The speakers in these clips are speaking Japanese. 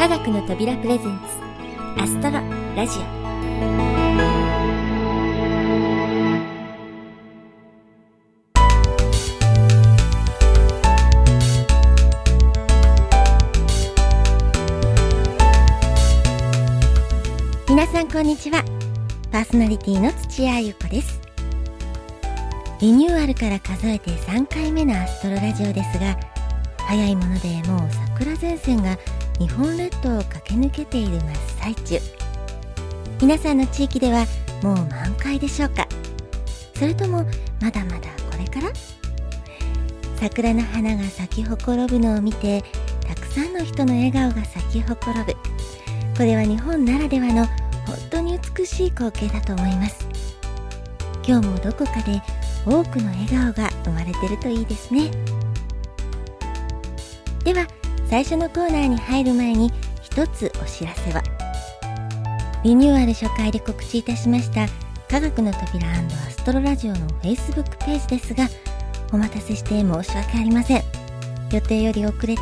科学の扉プレゼンツアストロラジオ。皆さんこんにちは。パーソナリティの土屋ゆ子です。リニューアルから数えて3回目のアストロラジオですが早いものでもう桜前線が日本列島を駆け抜けている真っ最中。皆さんの地域ではもう満開でしょうか？それともまだまだこれから？桜の花が咲きほころぶのを見てたくさんの人の笑顔が咲きほころぶこれは日本ならではの本当に美しい光景だと思います。今日もどこかで多くの笑顔が生まれてるといいですね。では最初のコーナーに入る前に一つお知らせは。リニューアル初回で告知いたしました科学の扉アストロラジオの Facebook ページですがお待たせして申し訳ありません。予定より遅れて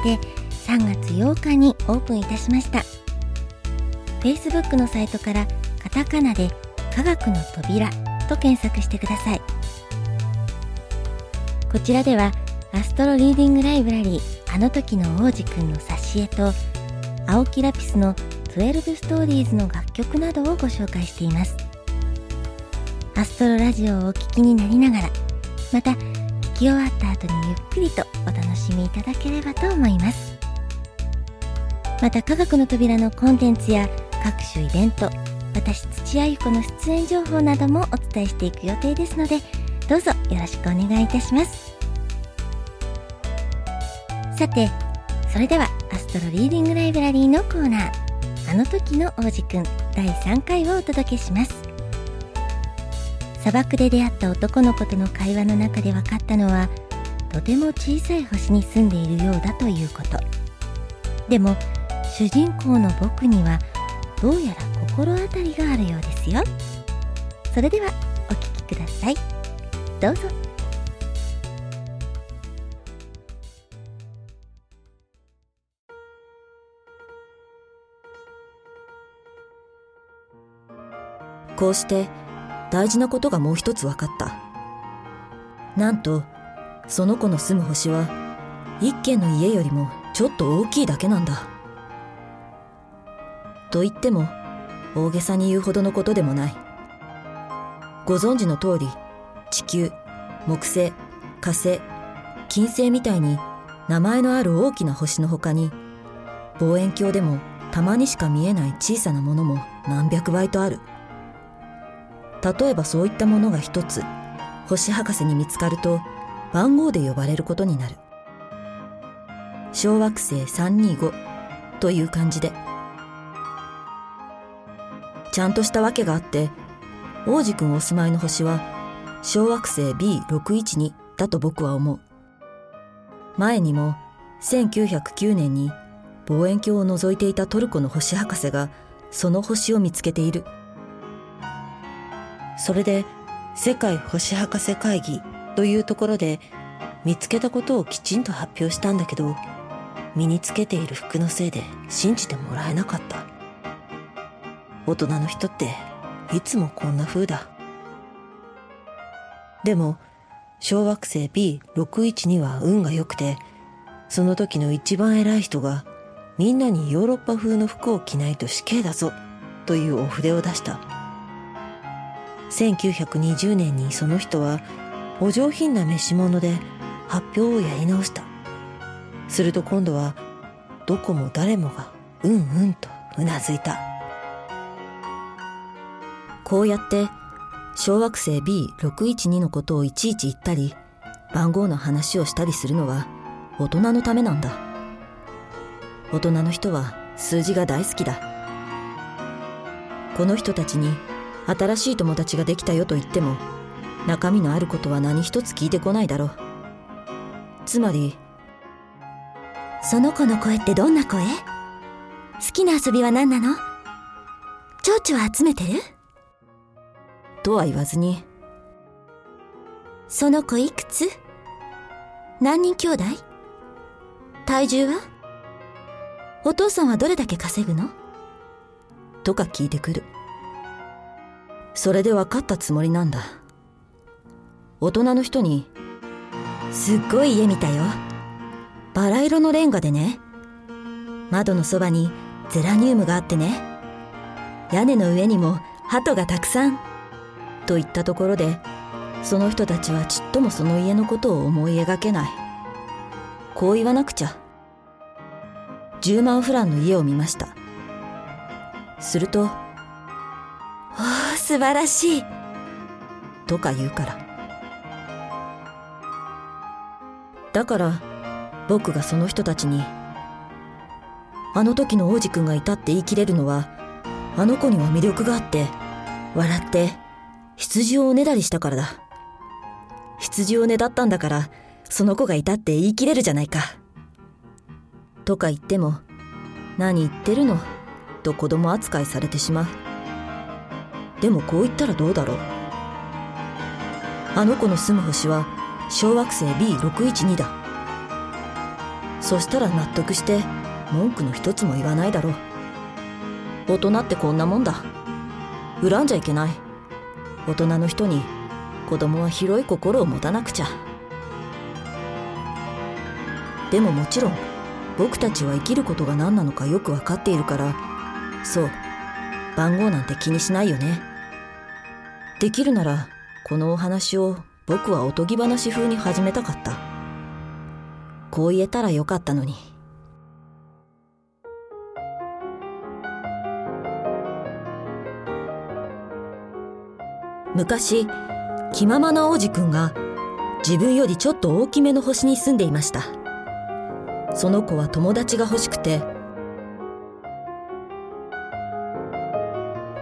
3月8日にオープンいたしました。Facebook のサイトからカタカナで科学の扉と検索してください。こちらではアストロリーディングライブラリーあの時の王子くんの挿絵と青木ラピスの12ストーリーズの楽曲などをご紹介しています。アストロラジオをお聞きになりながらまた聞き終わった後にゆっくりとお楽しみいただければと思います。また科学の扉のコンテンツや各種イベント私土屋ゆ子の出演情報などもお伝えしていく予定ですのでどうぞよろしくお願いいたします。さてそれではアストロリーディングライブラリーのコーナーあの時の王子くん第3回をお届けします。砂漠で出会った男の子との会話の中で分かったのはとても小さい星に住んでいるようだということ。でも主人公の僕にはどうやら心当たりがあるようですよ。それではお聞きください。どうぞ。こうして大事なことがもう一つ分かった。なんと、その子の住む星は一軒の家よりもちょっと大きいだけなんだ。と言っても大げさに言うほどのことでもない。ご存知の通り、地球、木星、火星、金星みたいに名前のある大きな星の他に望遠鏡でもたまにしか見えない小さなものも何百倍とある。例えばそういったものが一つ星博士に見つかると番号で呼ばれることになる。小惑星325という感じで。ちゃんとしたわけがあって王子くんお住まいの星は小惑星 B612 だと僕は思う。前にも1909年に望遠鏡を覗いていたトルコの星博士がその星を見つけている。それで世界星博士会議というところで見つけたことをきちんと発表したんだけど身につけている服のせいで信じてもらえなかった。大人の人っていつもこんな風だ。でも小惑星 B612 は運が良くてその時の一番偉い人がみんなにヨーロッパ風の服を着ないと死刑だぞというお筆を出した。1920年にその人はお上品な召し物で発表をやり直した。すると今度はどこも誰もがうんうんとうなずいた。こうやって小惑星 B612 のことをいちいち言ったり番号の話をしたりするのは大人のためなんだ。大人の人は数字が大好きだ。この人たちに新しい友達ができたよと言っても中身のあることは何一つ聞いてこないだろう。つまりその子の声ってどんな声？好きな遊びは何なの？蝶々集めてる？とは言わずにその子いくつ？何人兄弟？体重は？お父さんはどれだけ稼ぐの？とか聞いてくる。それで分かったつもりなんだ。大人の人に、すっごい家見たよ。バラ色のレンガでね。窓のそばにゼラニウムがあってね。屋根の上にも鳩がたくさん。と言ったところで、その人たちはちっともその家のことを思い描けない。こう言わなくちゃ。10万フランの家を見ました。すると、素晴らしい。とか言うから。だから、僕がその人たちに、あの時の王子くんがいたって言い切れるのは、あの子には魅力があって、笑って、羊をおねだりしたからだ。羊をねだったんだから、その子がいたって言い切れるじゃないか。とか言っても、何言ってるの？と子供扱いされてしまう。でもこう言ったらどうだろう。あの子の住む星は小惑星 B612 だ。そしたら納得して文句の一つも言わないだろう。大人ってこんなもんだ。恨んじゃいけない。大人の人に子供は広い心を持たなくちゃ。でももちろん僕たちは生きることが何なのかよく分かっているからそう番号なんて気にしないよねできるならこのお話を僕はおとぎ話風に始めたかった。こう言えたらよかったのに。昔気ままな王子くんが自分よりちょっと大きめの星に住んでいました。その子は友達が欲しくて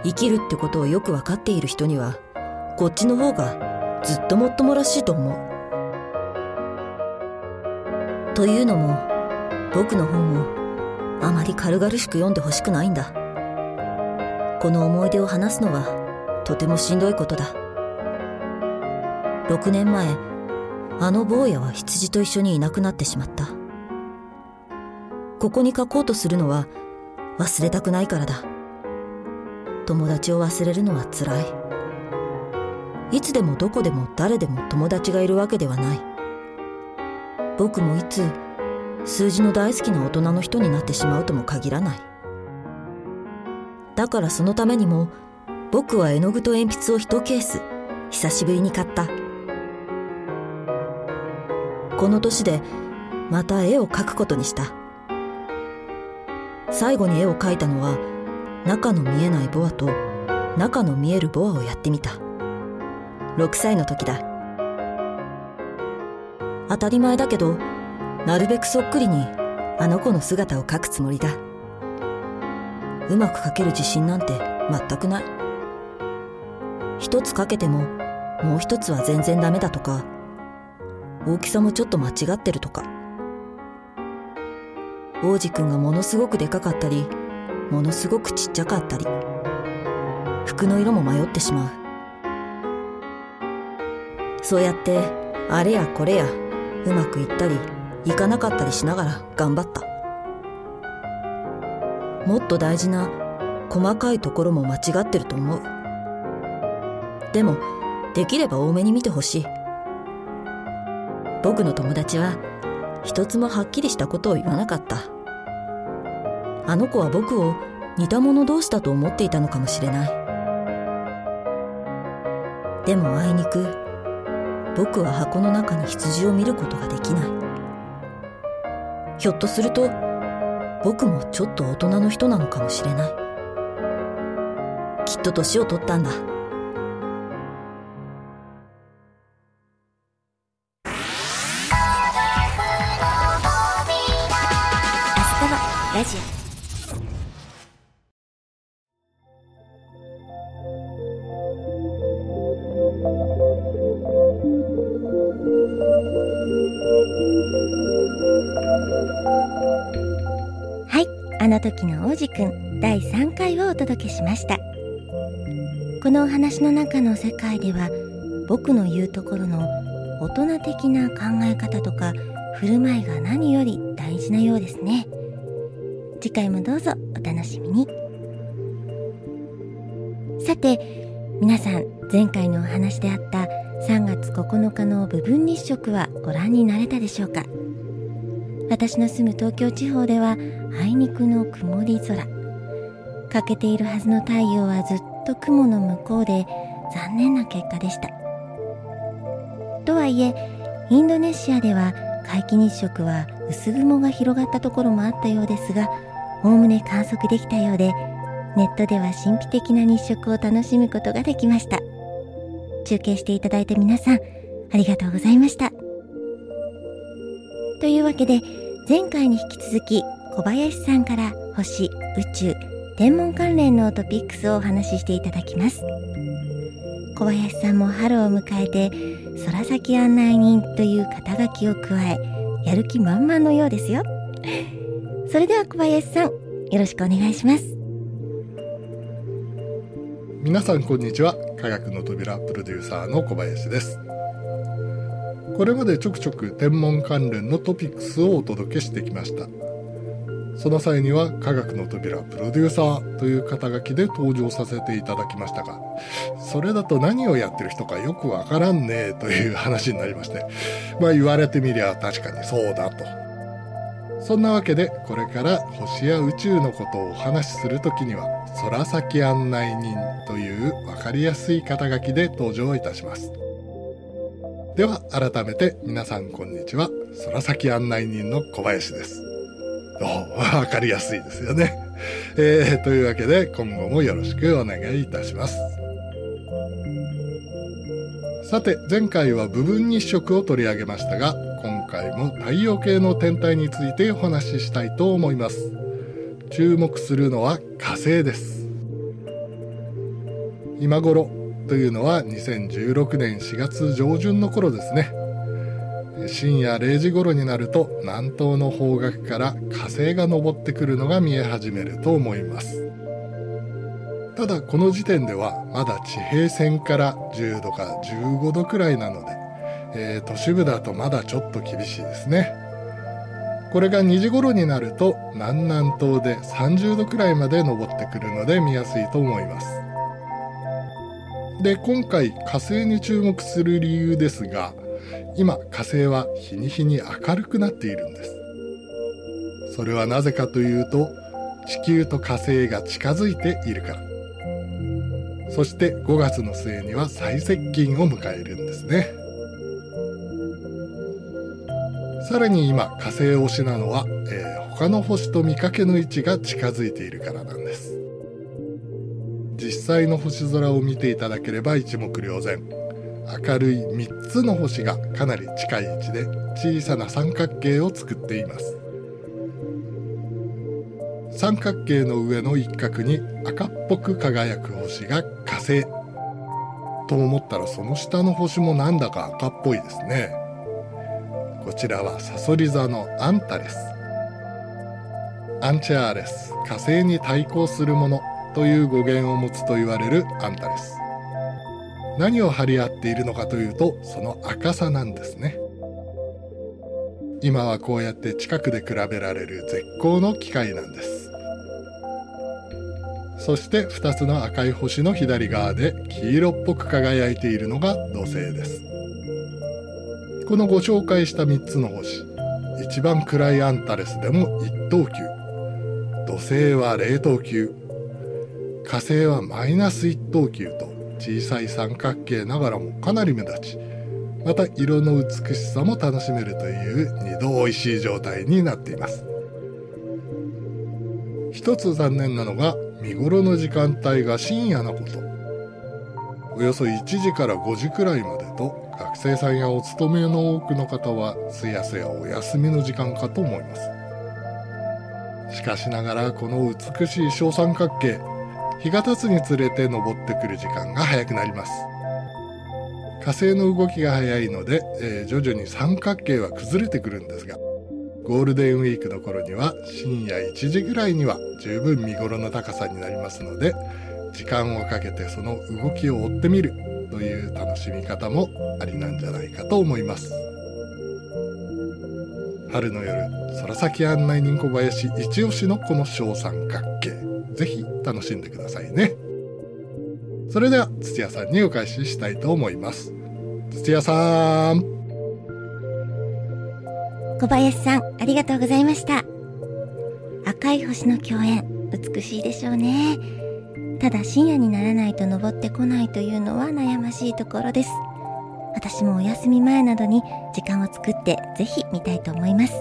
生きるってことをよく分かっている人にはこっちの方がずっともっともらしいと思う。というのも僕の本をあまり軽々しく読んでほしくないんだ。この思い出を話すのはとてもしんどいことだ。6年前あの坊やは羊と一緒にいなくなってしまった。ここに書こうとするのは忘れたくないからだ。友達を忘れるのは辛い。いつでもどこでも誰でも友達がいるわけではない。僕もいつ数字の大好きな大人の人になってしまうとも限らない。だからそのためにも僕は絵の具と鉛筆を一ケース久しぶりに買った。この年でまた絵を描くことにした。最後に絵を描いたのは中の見えないボアと中の見えるボアをやってみた6歳の時だ。当たり前だけどなるべくそっくりにあの子の姿を描くつもりだ。うまく描ける自信なんて全くない。一つ描けてももう一つは全然ダメだとか大きさもちょっと間違ってるとか。王子くんがものすごくでかかったりものすごくちっちゃかったり服の色も迷ってしまう。そうやってあれやこれやうまくいったりいかなかったりしながら頑張った。もっと大事な細かいところも間違ってると思う。でもできれば多めに見てほしい。僕の友達は一つもはっきりしたことを言わなかった。あの子は僕を似た者同士だと思っていたのかもしれない。でもあいにく僕は箱の中に羊を見ることができない。ひょっとすると僕もちょっと大人の人なのかもしれない。きっと年を取ったんだ。では僕の言うところの大人的な考え方とか振る舞いが何より大事なようですね。次回もどうぞお楽しみに。さて皆さん前回のお話であった3月9日の部分日食はご覧になれたでしょうか？私の住む東京地方ではあいにくの曇り空。欠けているはずの太陽はずっと雲の向こうで残念な結果でした。とはいえインドネシアでは皆既日食は薄雲が広がったところもあったようですがおおむね観測できたようでネットでは神秘的な日食を楽しむことができました。中継していただいた皆さんありがとうございました。というわけで前回に引き続き小林さんから星宇宙天文関連のトピックスをお話ししていただきます。小林さんも春を迎えて空先案内人という肩書きを加えやる気満々のようですよ。それでは小林さんよろしくお願いします。皆さんこんにちは。科学の扉プロデューサーの小林です。これまでちょくちょく天文関連のトピックスをお届けしてきました。その際には科学の扉プロデューサーという肩書きで登場させていただきましたが、それだと何をやってる人かよくわからんねえという話になりまして、まあ言われてみりゃ確かにそうだと。そんなわけでこれから星や宇宙のことをお話しするときには空先案内人というわかりやすい肩書きで登場いたします。では改めて皆さんこんにちは。空先案内人の小林です。わかりやすいですよね。えー、というわけで今後もよろしくお願いいたします。さて前回は部分日食を取り上げましたが今回も太陽系の天体についてお話ししたいと思います。注目するのは火星です。今頃というのは2016年4月上旬の頃ですね。深夜0時頃になると南東の方角から火星が昇ってくるのが見え始めると思います。ただこの時点ではまだ地平線から10度か15度くらいなので、えー、都市部だとまだちょっと厳しいですね。これが2時頃になると南南東で30度くらいまで昇ってくるので見やすいと思います。で今回火星に注目する理由ですが今火星は日に日に明るくなっているんです。それはなぜかというと地球と火星が近づいているから。そして5月の末には最接近を迎えるんですね。さらに今火星推しなのは、えー、他の星と見かけの位置が近づいているからなんです。実際の星空を見ていただければ一目瞭然。明るい3つの星がかなり近い位置で小さな三角形を作っています。三角形の上の一角に赤っぽく輝く星が火星。と思ったらその下の星もなんだか赤っぽいですね。こちらはサソリ座のアンタレス。アンチャーレス火星に対抗するものという語源を持つと言われるアンタレス。何を張り合っているのかというとその赤さなんですね。今はこうやって近くで比べられる絶好の機会なんです。そして2つの赤い星の左側で黄色っぽく輝いているのが土星です。このご紹介した3つの星一番暗いアンタレスでも1等級。土星は0等級。火星はマイナス1等級と小さい三角形ながらもかなり目立ちまた色の美しさも楽しめるという二度美味しい状態になっています。一つ残念なのが見頃の時間帯が深夜のこと。およそ1時から5時くらいまでと学生さんやお勤めの多くの方はすやすやお休みの時間かと思います。しかしながらこの美しい小三角形日が経つにつれて登ってくる時間が早くなります。火星の動きが早いので、えー、徐々に三角形は崩れてくるんですがゴールデンウィークの頃には深夜1時ぐらいには十分見頃の高さになりますので時間をかけてその動きを追ってみるという楽しみ方もありなんじゃないかと思います。春の夜空先案内人小林一押しのこの小三角形。ぜひ楽しんでくださいね。それでは土屋さんにお返ししたいと思います。土屋さん。小林さんありがとうございました。赤い星の共演美しいでしょうね。ただ深夜にならないと登ってこないというのは悩ましいところです。私もお休み前などに時間を作ってぜひ見たいと思います。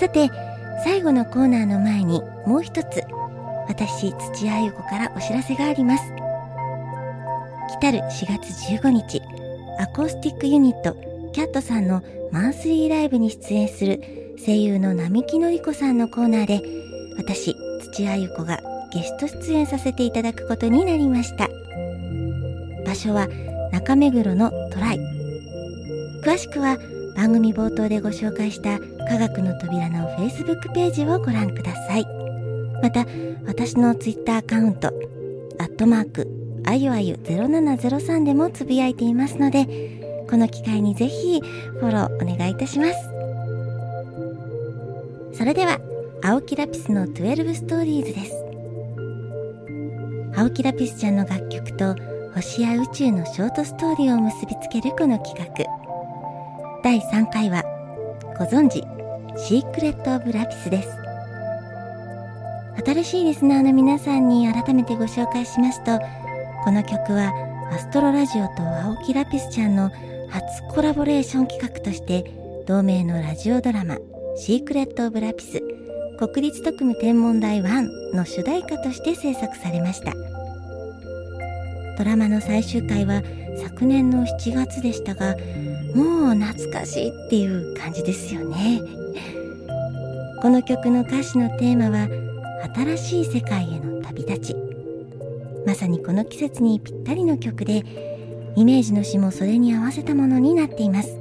さて最後のコーナーの前にもう一つ私土屋ゆ子からお知らせがあります。来る4月15日アコースティックユニットキャットさんのマンスリーライブに出演する声優の並木のり子さんのコーナーで私土屋ゆ子がゲスト出演させていただくことになりました。場所は中目黒のトライ。詳しくは番組冒頭でご紹介した科学の扉の Facebook ページをご覧ください。また私の Twitter アカウントアットマークあゆあゆ0703でもつぶやいていますのでこの機会にぜひフォローお願いいたします。それでは青木ラピスの12ストーリーズです。青木ラピスちゃんの楽曲と星や宇宙のショートストーリーを結びつけるこの企画。第3回はご存知シークレット・オブ・ラピスです。新しいリスナーの皆さんに改めてご紹介しますとこの曲はアストロラジオと青木ラピスちゃんの初コラボレーション企画として同名のラジオドラマシークレット・オブ・ラピス国立特務天文台1の主題歌として制作されました。ドラマの最終回は昨年の7月でしたがもう懐かしいっていう感じですよね。この曲の歌詞のテーマは新しい世界への旅立ち。まさにこの季節にぴったりの曲でイメージの詩もそれに合わせたものになっています。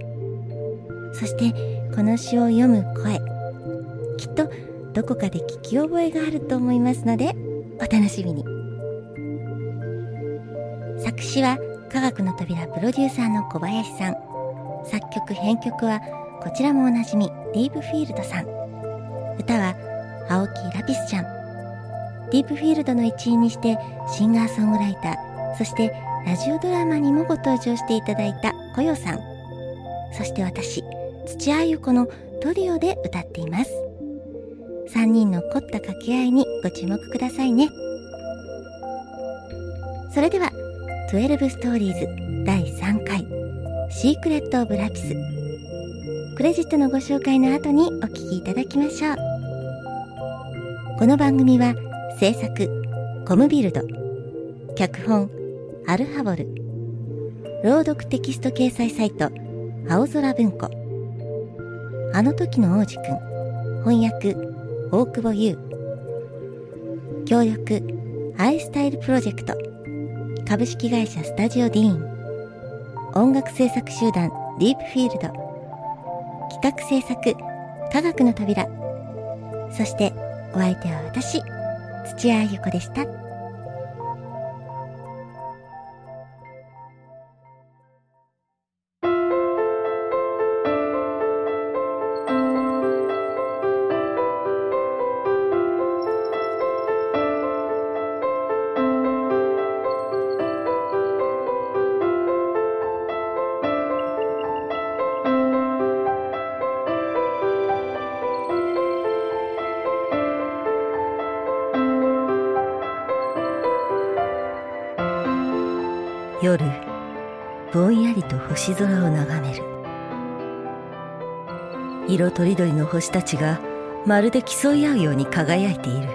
そしてこの詩を読む声きっとどこかで聞き覚えがあると思いますのでお楽しみに。作詞は科学の扉プロデューサーの小林さん。作曲編曲はこちらもおなじみディープフィールドさん。歌は青木ラピスちゃん。ディープフィールドの一員にしてシンガーソングライターそしてラジオドラマにもご登場していただいたこよさん。そして私土屋ゆ子のトリオで歌っています。3人の凝った掛け合いにご注目くださいね。それでは12ストーリーズ第シークレット・オブ・ラピス。クレジットのご紹介の後にお聞きいただきましょう。この番組は制作コムビルド脚本アルハボル朗読テキスト掲載サイト青空文庫。あの時の王子くん翻訳大久保優。協力アイスタイルプロジェクト。株式会社スタジオディーン。音楽制作集団ディープフィールド企画制作科学の扉そしてお相手は私土屋あゆ子でした。とりどりの星たちがまるで競い合うように輝いている。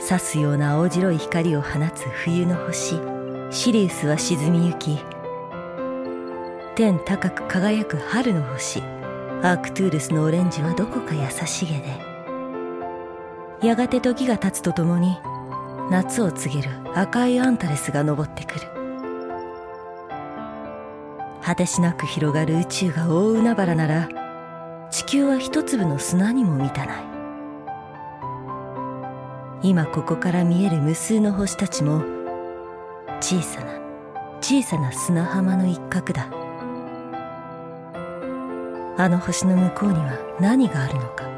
刺すような青白い光を放つ冬の星シリウスは沈みゆき天高く輝く春の星アークトゥールスのオレンジはどこか優しげでやがて時が経つとともに夏を告げる赤いアンタレスが昇ってくる。果てしなく広がる宇宙が大海原なら地球は一粒の砂にも満たない。今ここから見える無数の星たちも小さな小さな砂浜の一角だ。あの星の向こうには何があるのか。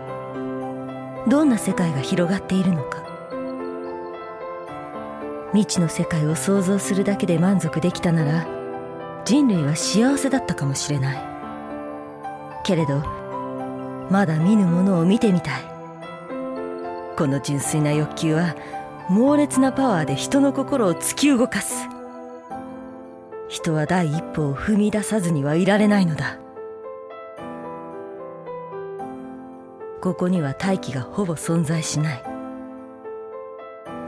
どんな世界が広がっているのか。未知の世界を想像するだけで満足できたなら人類は幸せだったかもしれない。けれどまだ見ぬものを見てみたい。この純粋な欲求は猛烈なパワーで人の心を突き動かす。人は第一歩を踏み出さずにはいられないのだ。ここには大気がほぼ存在しない。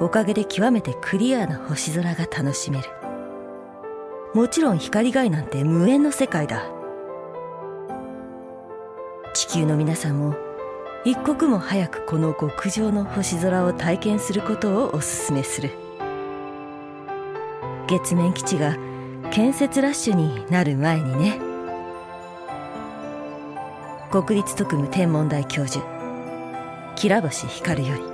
おかげで極めてクリアな星空が楽しめる。もちろん光害なんて無縁の世界だ。地球の皆さんも一刻も早くこの極上の星空を体験することをお勧めする。月面基地が建設ラッシュになる前にね。国立特務天文台教授吉良星光より。